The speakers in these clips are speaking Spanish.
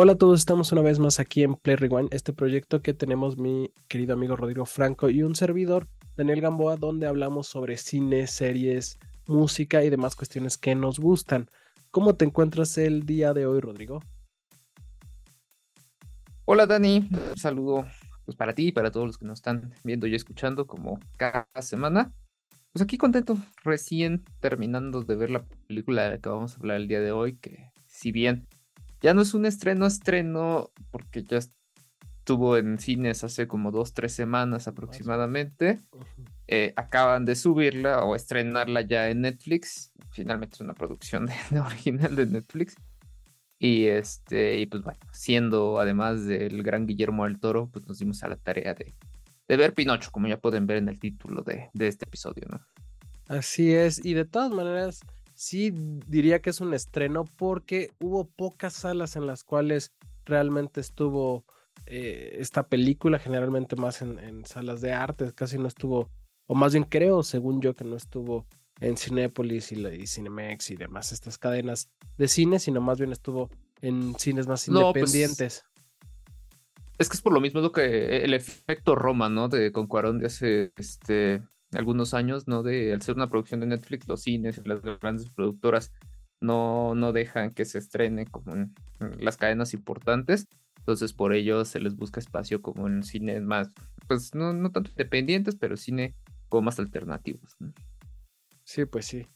Hola a todos, estamos una vez más aquí en Play Rewind, este proyecto que tenemos mi querido amigo Rodrigo Franco y un servidor, Daniel Gamboa, donde hablamos sobre cine, series, música y demás cuestiones que nos gustan. ¿Cómo te encuentras el día de hoy, Rodrigo? Hola Dani, un saludo pues, para ti y para todos los que nos están viendo y escuchando como cada semana. Pues aquí contento, recién terminando de ver la película de la que vamos a hablar el día de hoy, que si bien ya no es un estreno, estreno, porque ya estuvo en cines hace como dos, tres semanas aproximadamente. Eh, acaban de subirla o estrenarla ya en Netflix. Finalmente es una producción de, original de Netflix. Y este, y pues bueno, siendo además del gran Guillermo del Toro, pues nos dimos a la tarea de, de ver Pinocho, como ya pueden ver en el título de, de este episodio, ¿no? Así es, y de todas maneras, sí diría que es un estreno porque hubo pocas salas en las cuales realmente estuvo eh, esta película, generalmente más en, salas de arte, casi no estuvo, o más bien creo, según yo, que no estuvo en Cinépolis y, Cinemex y demás, estas cadenas de cine, sino más bien estuvo en cines más pues, independientes. es que es por lo mismo lo que el efecto Roma, ¿no? De con Cuarón de hace este algunos años, ¿no? De al ser una producción de Netflix, los cines y las grandes productoras no, no dejan que se estrene como en, las cadenas importantes. Entonces, por ello se les busca espacio como en cines más, pues no, no tanto independientes, pero cine como más alternativos. Sí, pues sí.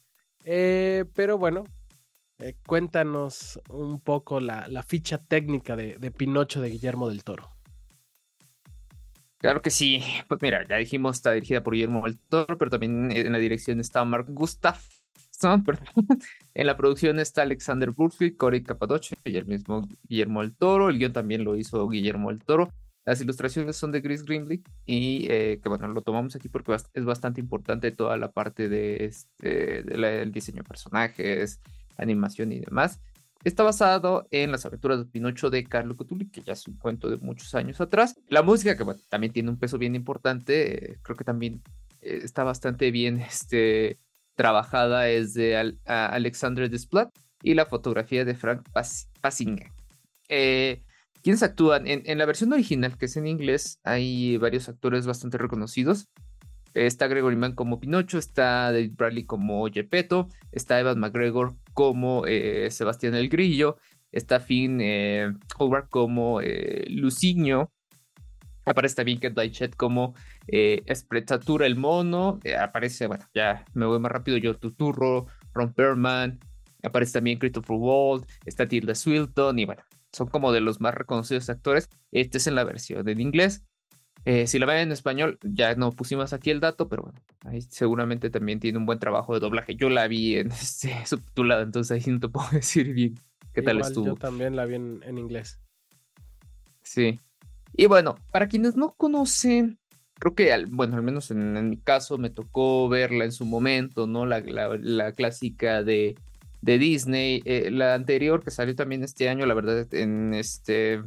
Eh, pero bueno, eh, cuéntanos un poco la, la ficha técnica de, de Pinocho de Guillermo del Toro. Claro que sí. Pues mira, ya dijimos, está dirigida por Guillermo del Toro, pero también en la dirección está Mark Gustafsson, perdón. En la producción está Alexander Bursley, Corey Capadoche y el mismo Guillermo del Toro. El guion también lo hizo Guillermo del Toro. Las ilustraciones son de Chris Grimley y eh, que bueno, lo tomamos aquí porque es bastante importante toda la parte de este, del diseño de personajes, animación y demás. Está basado en las aventuras de Pinocho de Carlo Cotuli, que ya es un cuento de muchos años atrás. La música, que también tiene un peso bien importante, eh, creo que también eh, está bastante bien este, trabajada, es de Alexandre Desplat y la fotografía de Frank Passinger. Eh, ¿Quiénes actúan? En, en, la versión original, que es en inglés, hay varios actores bastante reconocidos. Está Gregory Mann como Pinocho, está David Bradley como Gepetto, está Evan McGregor como eh, Sebastián el Grillo, está Finn eh, como eh, Luciño, aparece también Kate Blanchett como eh, el mono, aparece, bueno, ya me voy más rápido, yo Tuturro, Ron Perlman, aparece también Christopher Wald, está Tilda Swilton y bueno, son como de los más reconocidos actores. Este es en la versión en inglés. Eh, si la ven en español, ya no pusimos aquí el dato, pero bueno, ahí seguramente también tiene un buen trabajo de doblaje. Yo la vi en este subtitulado, entonces ahí no te puedo decir bien qué tal estuvo. Yo también la vi en, inglés. Sí. Y bueno, para quienes no conocen, creo que, al, bueno, al menos en, mi caso me tocó verla en su momento, ¿no? La, la, clásica de, de Disney. Eh, la anterior que salió también este año, la verdad, en este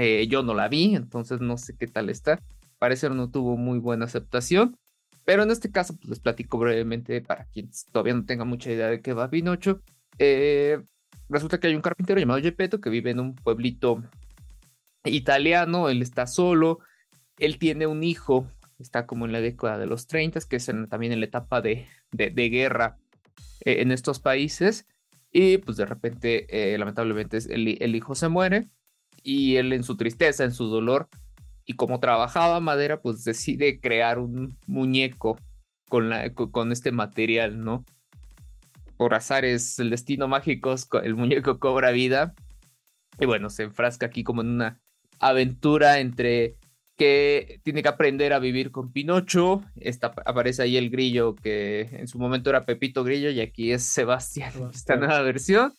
eh, yo no la vi, entonces no sé qué tal está. Parece que no tuvo muy buena aceptación. Pero en este caso, pues les platico brevemente para quienes todavía no tengan mucha idea de qué va Pinocho. Eh, resulta que hay un carpintero llamado Gepetto que vive en un pueblito italiano. Él está solo. Él tiene un hijo. Está como en la década de los 30, que es también en la etapa de, de, guerra eh, en estos países. Y pues de repente, lamentablemente, el, el hijo se muere y él en su tristeza, en su dolor, y como trabajaba madera, pues decide crear un muñeco con, la, con este material, ¿no? Por azares, el destino mágico, el muñeco cobra vida. Y bueno, se enfrasca aquí como en una aventura entre que tiene que aprender a vivir con Pinocho. Está, aparece ahí el grillo que en su momento era Pepito Grillo y aquí es Sebastián, esta nueva versión.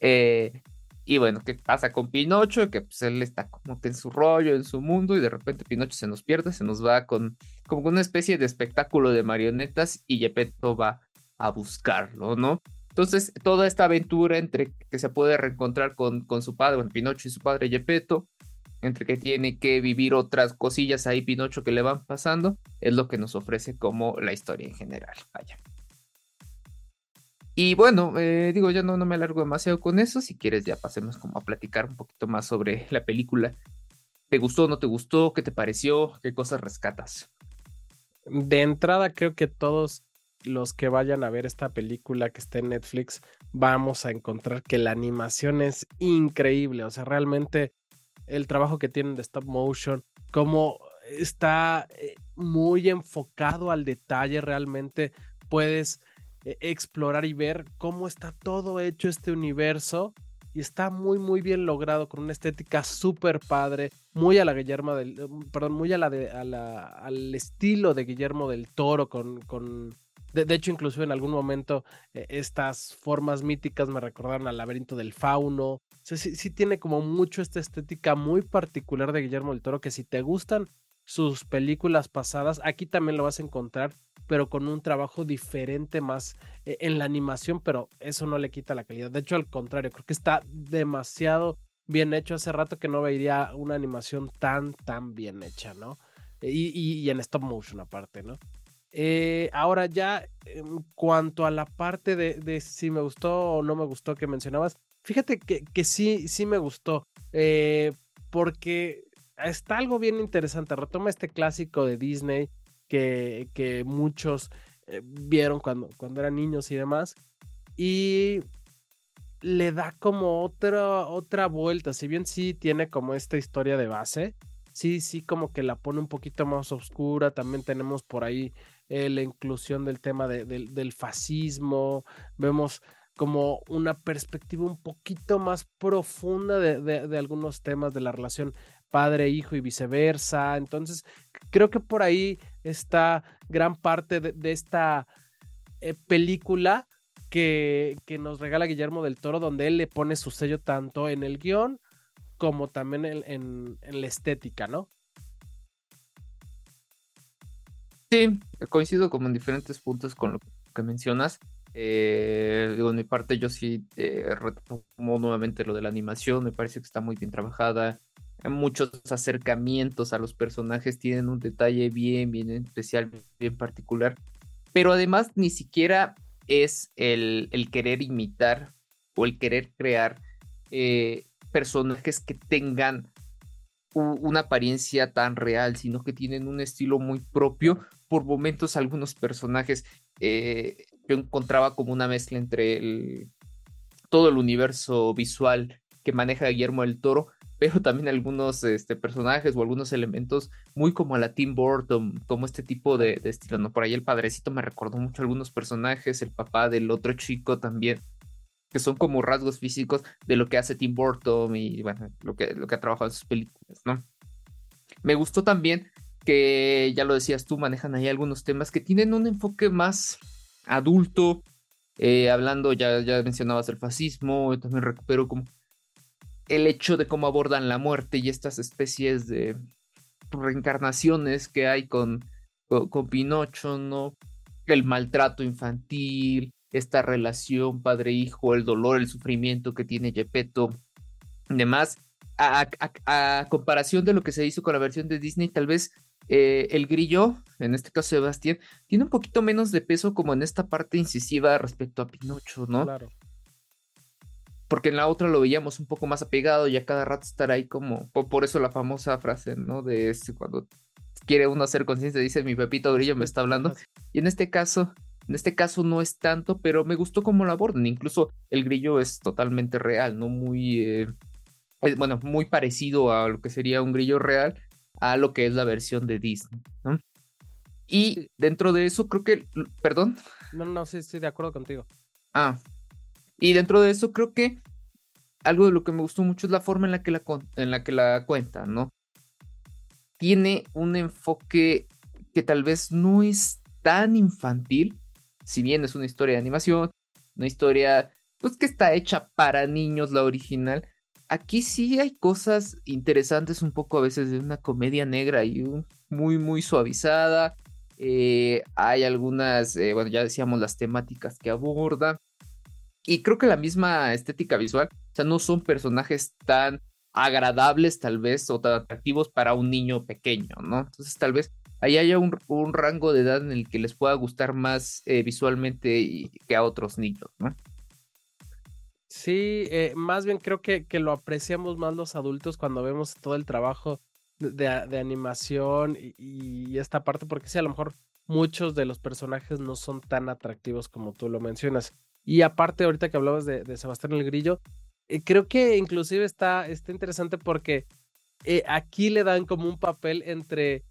Eh, y bueno, ¿qué pasa con Pinocho? Que pues él está como que en su rollo, en su mundo, y de repente Pinocho se nos pierde, se nos va con como una especie de espectáculo de marionetas y Gepetto va a buscarlo, ¿no? Entonces, toda esta aventura entre que se puede reencontrar con, con su padre, bueno, Pinocho y su padre Gepetto, entre que tiene que vivir otras cosillas ahí Pinocho que le van pasando, es lo que nos ofrece como la historia en general. Vaya. Y bueno, eh, digo, ya no, no me alargo demasiado con eso. Si quieres, ya pasemos como a platicar un poquito más sobre la película. ¿Te gustó o no te gustó? ¿Qué te pareció? ¿Qué cosas rescatas? De entrada, creo que todos los que vayan a ver esta película que está en Netflix, vamos a encontrar que la animación es increíble. O sea, realmente el trabajo que tienen de stop motion, como está eh, muy enfocado al detalle, realmente puedes eh, explorar y ver cómo está todo hecho este universo. Y está muy muy bien logrado con una estética súper padre, muy a la Guillermo del, eh, perdón, muy a la, al estilo de Guillermo del Toro con, con de, hecho inclusive en algún momento estas formas míticas me recordaron al laberinto del fauno, sí, sí tiene como mucho esta estética muy particular de Guillermo del Toro que si te gustan sus películas pasadas, aquí también lo vas a encontrar, pero con un trabajo diferente más eh, en la animación, pero eso no le quita la calidad. De hecho, al contrario, creo que está demasiado bien hecho. Hace rato que no veía una animación tan, tan bien hecha, ¿no? Y, en stop motion aparte, ¿no? Eh, ahora ya, en cuanto a la parte de, si me gustó o no me gustó que mencionabas, fíjate que, que sí, sí me gustó, eh, porque está algo bien interesante. Retoma este clásico de Disney que, que muchos eh, vieron cuando, cuando eran niños y demás. Y le da como otra, otra vuelta. Si bien sí tiene como esta historia de base, sí, sí, como que la pone un poquito más oscura. También tenemos por ahí eh, la inclusión del tema del fascismo. Vemos como una perspectiva un poquito más profunda de, de, algunos temas de la relación padre, hijo y viceversa. Entonces, creo que por ahí está gran parte de, esta eh, película que, que, nos regala Guillermo del Toro, donde él le pone su sello tanto en el guion como también en, en, la estética, ¿no? Sí, coincido como en diferentes puntos con lo que mencionas. Eh, en mi parte yo sí eh, retomo nuevamente lo de la animación, me parece que está muy bien trabajada, muchos acercamientos a los personajes tienen un detalle bien, bien especial, bien particular, pero además ni siquiera es el, querer imitar o el querer crear eh, personajes que tengan una apariencia tan real, sino que tienen un estilo muy propio. Por momentos algunos personajes eh, yo encontraba como una mezcla entre el, todo el universo visual que maneja Guillermo del Toro pero también algunos este, personajes o algunos elementos muy como a la Tim Burton, como este tipo de, estilo, ¿no? Por ahí el padrecito me recordó mucho algunos personajes, el papá del otro chico también, que son como rasgos físicos de lo que hace Tim Burton y, bueno, lo que, lo que ha trabajado en sus películas, ¿no? Me gustó también que, ya lo decías tú, manejan ahí algunos temas que tienen un enfoque más adulto, eh, hablando, ya, ya mencionabas el fascismo, también recupero como el hecho de cómo abordan la muerte y estas especies de reencarnaciones que hay con, con, Pinocho, ¿no? El maltrato infantil, esta relación padre-hijo, el dolor, el sufrimiento que tiene Gepetto, demás. A, a, comparación de lo que se hizo con la versión de Disney, tal vez eh, el grillo, en este caso Sebastián, tiene un poquito menos de peso como en esta parte incisiva respecto a Pinocho, ¿no? Claro porque en la otra lo veíamos un poco más apegado y a cada rato estar ahí como, por, eso la famosa frase, ¿no? De este, cuando quiere uno hacer conciencia, dice mi Pepito Grillo me está hablando. Y en este caso, en este caso no es tanto, pero me gustó cómo lo abordan. Incluso el grillo es totalmente real, ¿no? Muy, eh, bueno, muy parecido a lo que sería un grillo real, a lo que es la versión de Disney, ¿no? Y dentro de eso creo que, perdón. No, no, sí, estoy de acuerdo contigo. Ah, y dentro de eso creo que algo de lo que me gustó mucho es la forma en la que la, en la, que la cuenta, ¿no? Tiene un enfoque que tal vez no es tan infantil, si bien es una historia de animación, una historia pues que está hecha para niños la original. Aquí sí hay cosas interesantes un poco a veces de una comedia negra y muy muy suavizada. Eh, hay algunas, eh, bueno ya decíamos las temáticas que aborda y creo que la misma estética visual, o sea, no son personajes tan agradables tal vez o tan atractivos para un niño pequeño, ¿no? Entonces tal vez ahí haya un, rango de edad en el que les pueda gustar más eh, visualmente que a otros niños, ¿no? Sí, eh, más bien creo que, que, lo apreciamos más los adultos cuando vemos todo el trabajo de, animación y, esta parte, porque sí, a lo mejor muchos de los personajes no son tan atractivos como tú lo mencionas. Y aparte, ahorita que hablabas de, Sebastián el Grillo, eh, creo que inclusive está, está interesante porque eh, aquí le dan como un papel entre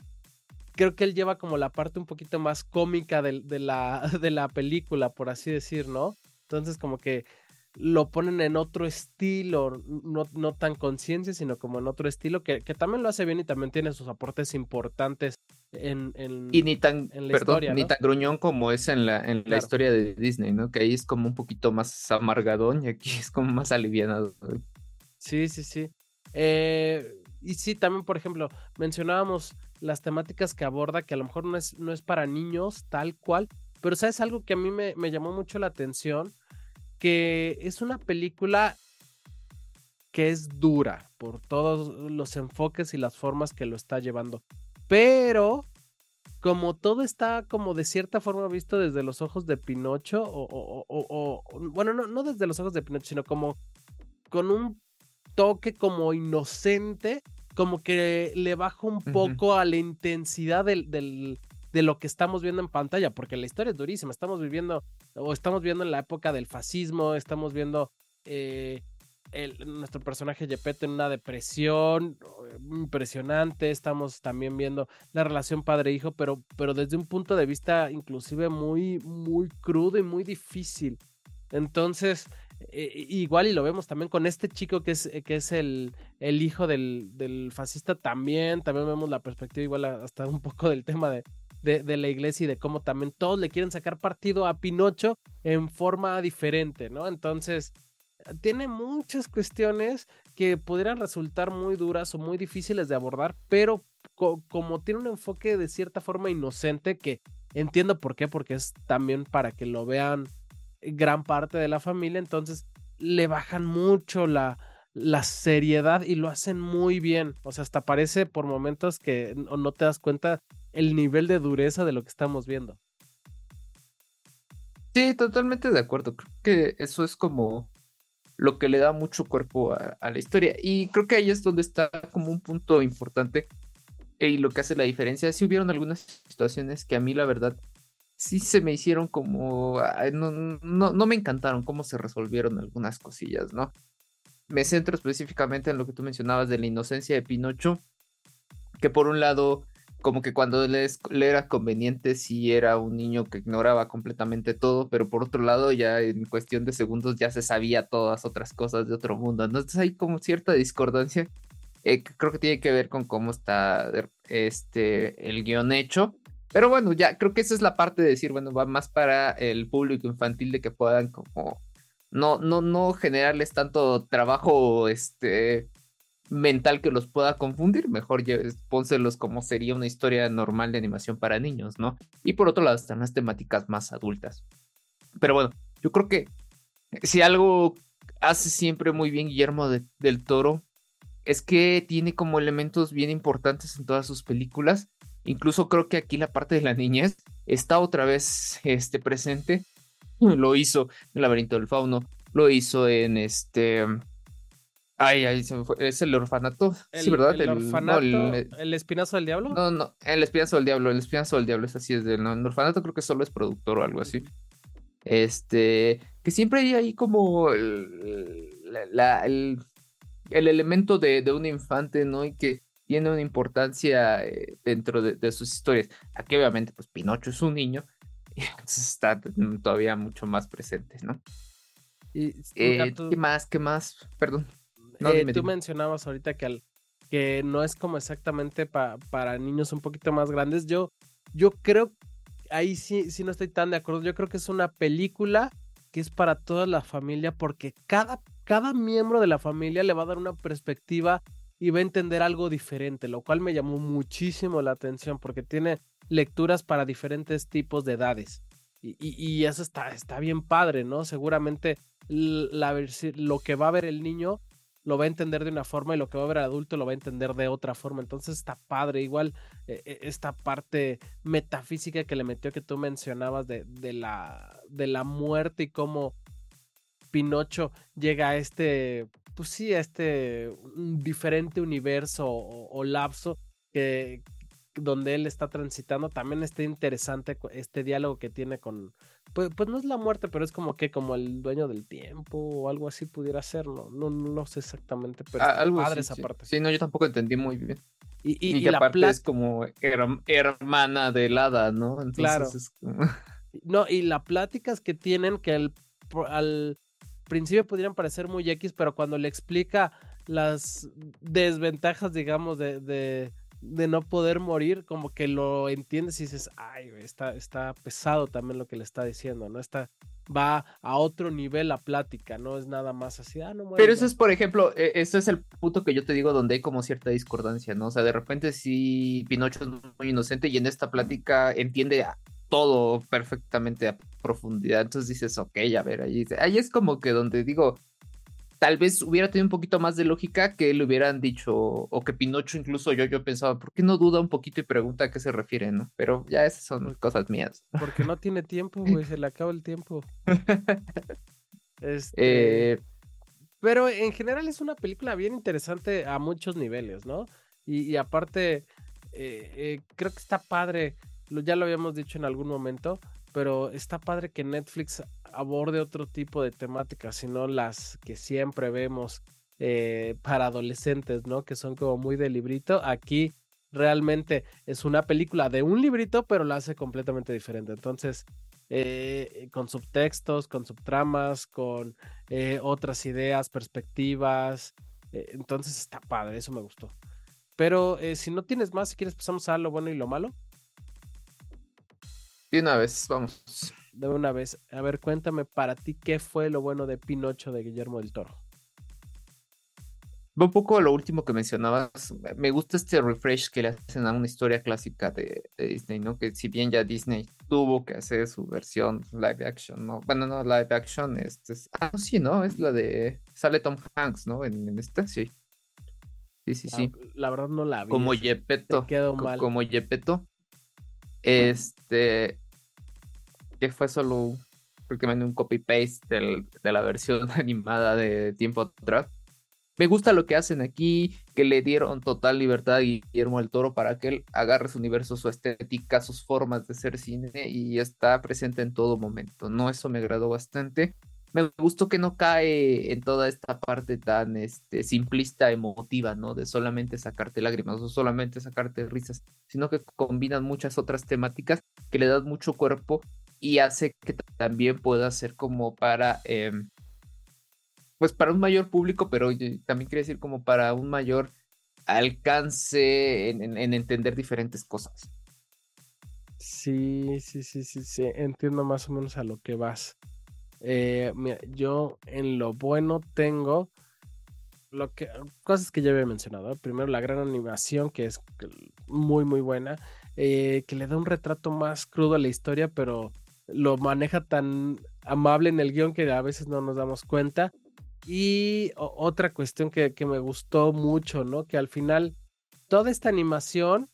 creo que él lleva como la parte un poquito más cómica de, de, la, de la película, por así decir, ¿no? Entonces como que lo ponen en otro estilo, no, no tan conciencia, sino como en otro estilo, que, que, también lo hace bien y también tiene sus aportes importantes en, en y ni tan, en la historia, ni tan gruñón como es en la, en la historia de Disney, ¿no? Que ahí es como un poquito más amargadón y aquí es como más alivianado. Sí, sí, sí. Eh, y sí, también, por ejemplo, mencionábamos las temáticas que aborda, que a lo mejor no es, no es para niños tal cual, pero sabes algo que a mí me, me llamó mucho la atención que es una película que es dura por todos los enfoques y las formas que lo está llevando. Pero como todo está como de cierta forma visto desde los ojos de Pinocho, o, bueno, no, no, desde los ojos de Pinocho, sino como con un toque como inocente, como que le baja un poco a la intensidad del, de lo que estamos viendo en pantalla, porque la historia es durísima. Estamos viviendo, o estamos viendo en la época del fascismo, estamos viendo eh, nuestro personaje Gepetto en una depresión eh, impresionante. Estamos también viendo la relación padre-hijo, pero, pero desde un punto de vista inclusive muy, muy crudo y muy difícil. Entonces, eh, igual y lo vemos también con este chico que es, que es el, el hijo del, del, fascista también, también vemos la perspectiva igual hasta un poco del tema de, de, la iglesia y de cómo también todos le quieren sacar partido a Pinocho en forma diferente, ¿no? Entonces, tiene muchas cuestiones que pudieran resultar muy duras o muy difíciles de abordar, pero como tiene un enfoque de cierta forma inocente, que entiendo por qué, porque es también para que lo vean gran parte de la familia, entonces le bajan mucho la, la seriedad y lo hacen muy bien. O sea, hasta parece por momentos que no te das cuenta el nivel de dureza de lo que estamos viendo. Sí, totalmente de acuerdo. Creo que eso es como lo que le da mucho cuerpo a, la historia. Y creo que ahí es donde está como un punto importante y lo que hace la diferencia. Si hubieron algunas situaciones que a mí la verdad sí se me hicieron como... No, no, no me encantaron cómo se resolvieron algunas cosillas, ¿no? Me centro específicamente en lo que tú mencionabas de la inocencia de Pinocho, que por un lado como que cuando le, era conveniente sí era un niño que ignoraba completamente todo, pero por otro lado ya en cuestión de segundos ya se sabía todas otras cosas de otro mundo. Entonces hay como cierta discordancia eh, que creo que tiene que ver con cómo está este, el guion hecho. Pero bueno, ya creo que esa es la parte de decir, bueno, va más para el público infantil de que puedan como no, no, no generarles tanto trabajo este, mental que los pueda confundir, mejor pónselos como sería una historia normal de animación para niños, ¿no? Y por otro lado están las temáticas más adultas. Pero bueno, yo creo que si algo hace siempre muy bien Guillermo del Toro es que tiene como elementos bien importantes en todas sus películas. Incluso creo que aquí la parte de la niñez está otra vez este, presente. Lo hizo en El laberinto del fauno, lo hizo en este Ay, ay, se me fue. Es el orfanato. sí, ¿verdad? El, orfanato. el, espinazo del diablo? No, no, el espinazo del diablo. El espinazo del diablo es así. Es del, no, el orfanato creo que solo es productor o algo así. Este. Que siempre hay ahí como. El, la, el, elemento de, de, un infante, ¿no? Y que tiene una importancia eh, dentro de, sus historias. Aquí, obviamente, pues Pinocho es un niño. Y entonces está todavía mucho más presente, ¿no? Y, eh, ¿Qué más? ¿Qué más? Perdón. Eh, tú mencionabas ahorita que, al, que no es como exactamente para niños un poquito más grandes. Yo, yo creo, ahí sí, sí no estoy tan de acuerdo. Yo creo que es una película que es para toda la familia porque cada, cada miembro de la familia le va a dar una perspectiva y va a entender algo diferente, lo cual me llamó muchísimo la atención porque tiene lecturas para diferentes tipos de edades. Y, y, eso está, está bien padre, ¿no? Seguramente la, lo que va a ver el niño lo va a entender de una forma y lo que va a ver adulto lo va a entender de otra forma. Entonces está padre. Igual eh, eh, esta parte metafísica que le metió que tú mencionabas de, de, la, de la muerte y cómo Pinocho llega a este, pues sí, a este diferente universo o, lapso que donde él está transitando, también está interesante este diálogo que tiene con, pues, pues, no es la muerte, pero es como que como el dueño del tiempo o algo así pudiera ser, no, no, no sé exactamente, pero ah, algo padre esa parte. Sí, no, yo tampoco entendí muy bien. Y, y, y, la es como hermana del hada, ¿no? Entonces claro. Es como... No, y las pláticas que tienen que al, al principio pudieran parecer muy X, pero cuando le explica las desventajas, digamos, de, de, de no poder morir, como que lo entiendes y dices, ay, está, está pesado también lo que le está diciendo, ¿no? Está, va a otro nivel la plática, no es nada más así, ah, no Pero eso es, por ejemplo, e, ese es el punto que yo te digo donde hay como cierta discordancia, ¿no? O sea, de repente sí, Pinocho es muy inocente y en esta plática entiende todo perfectamente a profundidad. Entonces dices, ok, a ver, ahí, ahí es como que donde digo, tal vez hubiera tenido un poquito más de lógica que le hubieran dicho, o que Pinocho incluso yo, yo pensaba, ¿por qué no duda un poquito y pregunta a qué se refiere, no? Pero ya esas son cosas mías. Porque no tiene tiempo, güey, se le acaba el tiempo. este... Eh, pero en general es una película bien interesante a muchos niveles, ¿no? Y, aparte, eh, eh, creo que está padre ya lo habíamos dicho en algún momento, pero está padre que Netflix aborde otro tipo de temáticas, sino las que siempre vemos eh, para adolescentes, ¿no? Que son como muy de librito. Aquí realmente es una película de un librito, pero la hace completamente diferente. Entonces, eh, con subtextos, con subtramas, con eh, otras ideas, perspectivas. entonces está padre, eso me gustó. Pero si no tienes más, si quieres pasamos a lo bueno y lo malo. De una vez, vamos. De una vez. A ver, cuéntame para ti qué fue lo bueno de Pinocho de Guillermo del Toro. Un poco lo último que mencionabas, me gusta este refresh que le hacen a una historia clásica de, Disney, ¿no? Que si bien ya Disney tuvo que hacer su versión live action, ¿no? Bueno, no live action, este es... Ah, sí, ¿no? Es la de... Sale Tom Hanks, ¿no? En, en esta, sí. Sí, sí, sí. La, verdad no la vi. Como Yepeto. Quedó mal. Como Yepeto. Este, que fue solo prácticamente un copy-paste de la versión animada de tiempo atrás. Me gusta lo que hacen aquí, que le dieron total libertad a Guillermo del Toro para que él agarre su universo, su estética, sus formas de ser cine y está presente en todo momento, ¿no? Eso me agradó bastante me gustó que no cae en toda esta parte tan este, simplista, emotiva, ¿no? De solamente sacarte lágrimas o solamente sacarte risas, sino que combinan muchas otras temáticas que le dan mucho cuerpo y hace que también pueda ser como para, em, pues para un mayor público, pero también quiere decir como para un mayor alcance en, en entender diferentes cosas. Sí, sí, sí, sí, sí, entiendo más o menos a lo que vas. Eh, yo en lo bueno tengo lo que cosas que ya había mencionado. Primero, la gran animación, que es muy, muy buena, eh, que le da un retrato más crudo a la historia, pero lo maneja tan amable en el guion que a veces no nos damos cuenta. Y otra cuestión que, me gustó mucho, ¿no? Que al final toda esta animación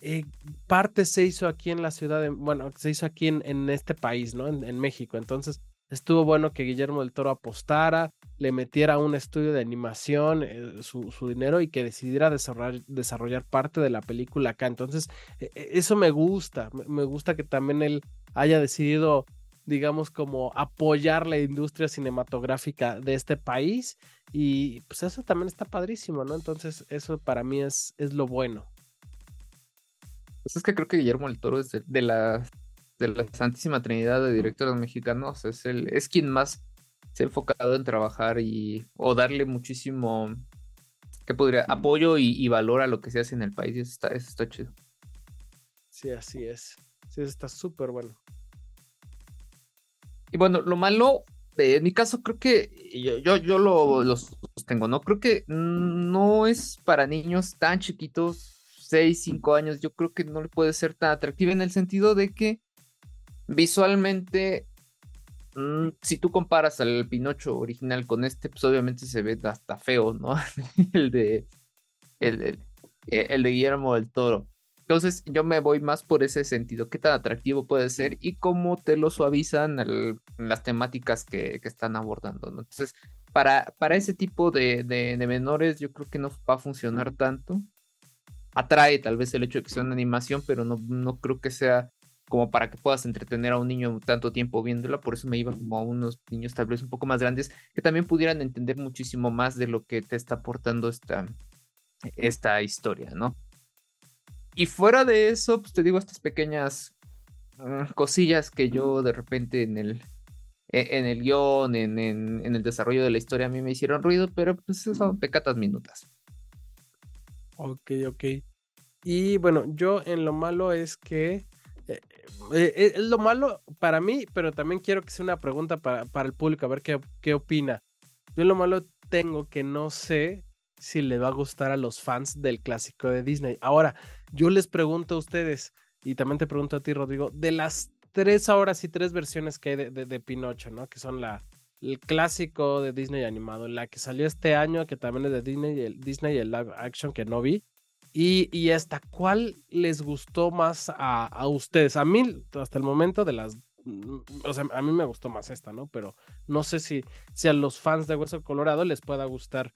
eh, parte se hizo aquí en la ciudad, de, bueno, se hizo aquí en, este país, ¿no? En, en, México. Entonces, Estuvo bueno que Guillermo del Toro apostara, le metiera a un estudio de animación eh, su, dinero y que decidiera desarrollar, desarrollar, parte de la película acá. Entonces, e, e, eso me gusta. Me gusta que también él haya decidido, digamos, como apoyar la industria cinematográfica de este país. Y pues eso también está padrísimo, ¿no? Entonces, eso para mí es, es lo bueno. Pues es que creo que Guillermo del Toro es de, de las de la Santísima Trinidad de directores mexicanos, es, el, es quien más se ha enfocado en trabajar y o darle muchísimo que podría apoyo y, valor a lo que se hace en el país. Eso está, eso está chido. Sí, así es. Sí, está súper bueno. Y bueno, lo malo, eh, en mi caso, creo que yo, yo, lo, lo sostengo, ¿no? Creo que no es para niños tan chiquitos, 6, 5 años. Yo creo que no le puede ser tan atractiva en el sentido de que visualmente si tú comparas al Pinocho original con este, pues obviamente se ve hasta feo, ¿no? el de el, el, de Guillermo del Toro. Entonces yo me voy más por ese sentido, qué tan atractivo puede ser y cómo te lo suavizan las temáticas que, que, están abordando. Entonces, para, para ese tipo de, de, de, menores yo creo que no va a funcionar tanto. Atrae tal vez el hecho de que sea una animación, pero no, no creo que sea como para que puedas entretener a un niño tanto tiempo viéndola, por eso me iba como a unos niños tal vez un poco más grandes que también pudieran entender muchísimo más de lo que te está aportando esta, esta historia, ¿no? Y fuera de eso, pues te digo estas pequeñas mm, cosillas que yo de repente en el, e, en el guion, en, en, el desarrollo de la historia a mí me hicieron ruido, pero pues son pecatas minutas. Ok, ok. Y bueno, yo en lo malo es que eh, eh, es lo malo para mí, pero también quiero que sea una pregunta para, para el público, a ver qué, qué opina. Yo lo malo tengo que no sé si le va a gustar a los fans del clásico de Disney. Ahora, yo les pregunto a ustedes, y también te pregunto a ti, Rodrigo, de las tres horas y tres versiones que hay de, de, Pinocho, ¿no? Que son la, el clásico de Disney animado, la que salió este año, que también es de Disney, el Disney y el live action que no vi. Y, hasta cuál les gustó más a, ustedes. A mí, hasta el momento de las... Mm, o sea, a mí me gustó más esta, ¿no? Pero no sé si, si a los fans de Hueso Colorado les pueda gustar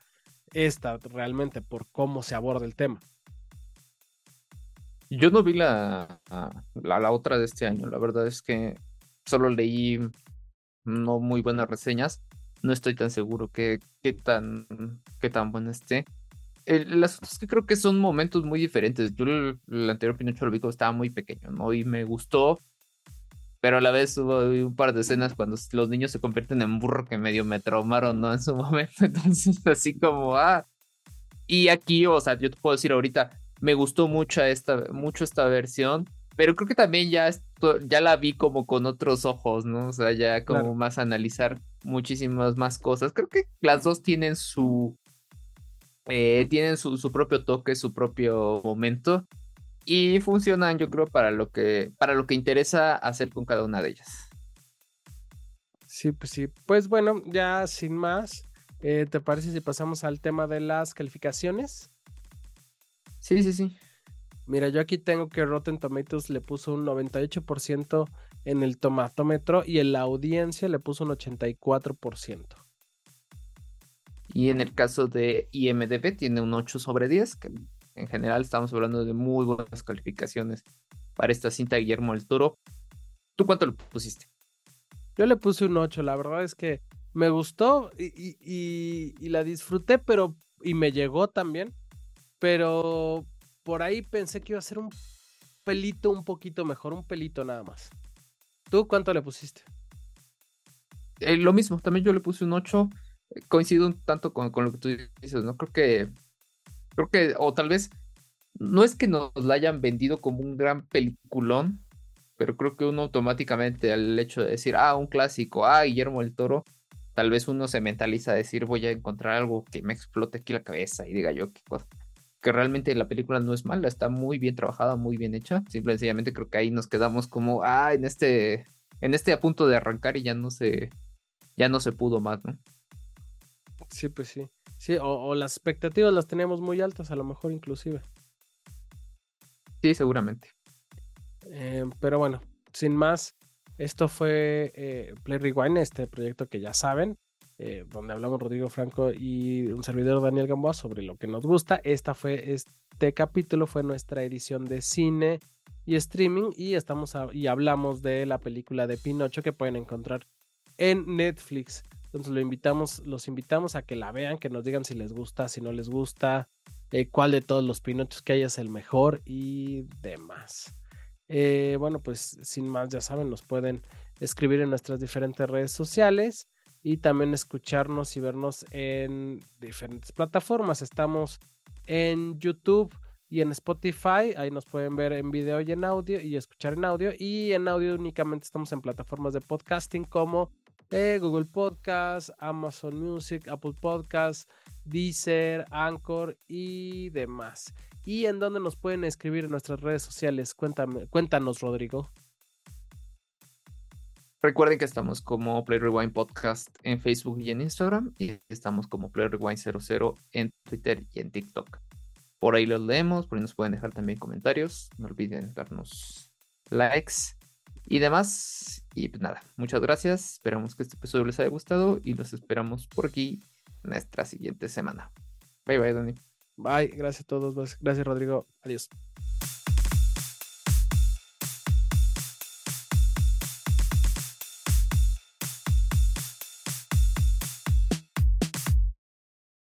esta realmente por cómo se aborda el tema. Yo no vi la, la, la, otra de este año, la verdad es que solo leí no muy buenas reseñas, no estoy tan seguro que, qué tan, qué tan buena esté. El, asunto es que creo que son momentos muy diferentes. Yo el, anterior Pinocho lo vi estaba muy pequeño, ¿no? Y me gustó, pero a la vez hubo un par de escenas cuando los niños se convierten en burro que medio me traumaron, ¿no? En su momento, entonces así como, ah. Y aquí, o sea, yo te puedo decir ahorita, me gustó mucho esta, mucho esta versión, pero creo que también ya, esto, ya la vi como con otros ojos, ¿no? O sea, ya como más analizar muchísimas más cosas. Creo que las dos tienen su, eh, tienen su, su propio toque, su propio momento y funcionan yo creo para lo que para lo que interesa hacer con cada una de ellas. Sí, pues sí. Pues bueno, ya sin más, eh, ¿te parece si pasamos al tema de las calificaciones? Sí, sí, sí. Mira, yo aquí tengo que Rotten Tomatoes le puso un 98% en el tomatómetro y en la audiencia le puso un 84%. Y en el caso de IMDB tiene un 8 sobre 10, que en general estamos hablando de muy buenas calificaciones para esta cinta de Guillermo del Toro. ¿Tú cuánto le pusiste? Yo le puse un 8, la verdad es que me gustó y, la disfruté, pero y me llegó también, pero por ahí pensé que iba a ser un pelito un poquito mejor, un pelito nada más. ¿Tú cuánto le pusiste? Eh, lo mismo, también yo le puse un 8. Coincido un tanto con, lo que tú dices, ¿no? Creo que Creo que, o tal vez, no es que nos la hayan vendido como un gran peliculón, pero creo que uno automáticamente al hecho de decir, ah, un clásico, ah, Guillermo el Toro, tal vez uno se mentaliza a decir, voy a encontrar algo que me explote aquí la cabeza y diga yo qué cosa. Que realmente la película no es mala, está muy bien trabajada, muy bien hecha. Simple y sencillamente creo que ahí nos quedamos como, ah, en este, en este a punto de arrancar y ya no se, ya no se pudo más, ¿no? Sí, pues sí. Sí, o, las expectativas las teníamos muy altas, a lo mejor inclusive. Sí, seguramente. Eh, pero bueno, sin más, esto fue eh, Play Rewind, este proyecto que ya saben, eh, donde hablamos Rodrigo Franco y un servidor Daniel Gamboa sobre lo que nos gusta. Esta fue, este capítulo fue nuestra edición de cine y streaming y estamos y hablamos de la película de Pinocho que pueden encontrar en Netflix. Entonces lo invitamos, los invitamos a que la vean, que nos digan si les gusta, si no les gusta, eh, cuál de todos los pinochos que hay es el mejor y demás. Eh, bueno, pues sin más, ya saben, nos pueden escribir en nuestras diferentes redes sociales y también escucharnos y vernos en diferentes plataformas. Estamos en YouTube y en Spotify. Ahí nos pueden ver en video y en audio y escuchar en audio. Y en audio únicamente estamos en plataformas de podcasting como Google Podcast, Amazon Music, Apple Podcast, Deezer, Anchor y demás. ¿Y en dónde nos pueden escribir en nuestras redes sociales? Cuéntame, cuéntanos, Rodrigo. Recuerden que estamos como Play Rewind Podcast en Facebook y en Instagram y estamos como Play Rewind 00 en Twitter y en TikTok. Por ahí los leemos, por ahí nos pueden dejar también comentarios. No olviden darnos likes y demás. Y pues nada, muchas gracias. Esperamos que este episodio les haya gustado y los esperamos por aquí nuestra siguiente semana. Bye bye, Dani. Bye, gracias a todos. Gracias, Rodrigo. Adiós.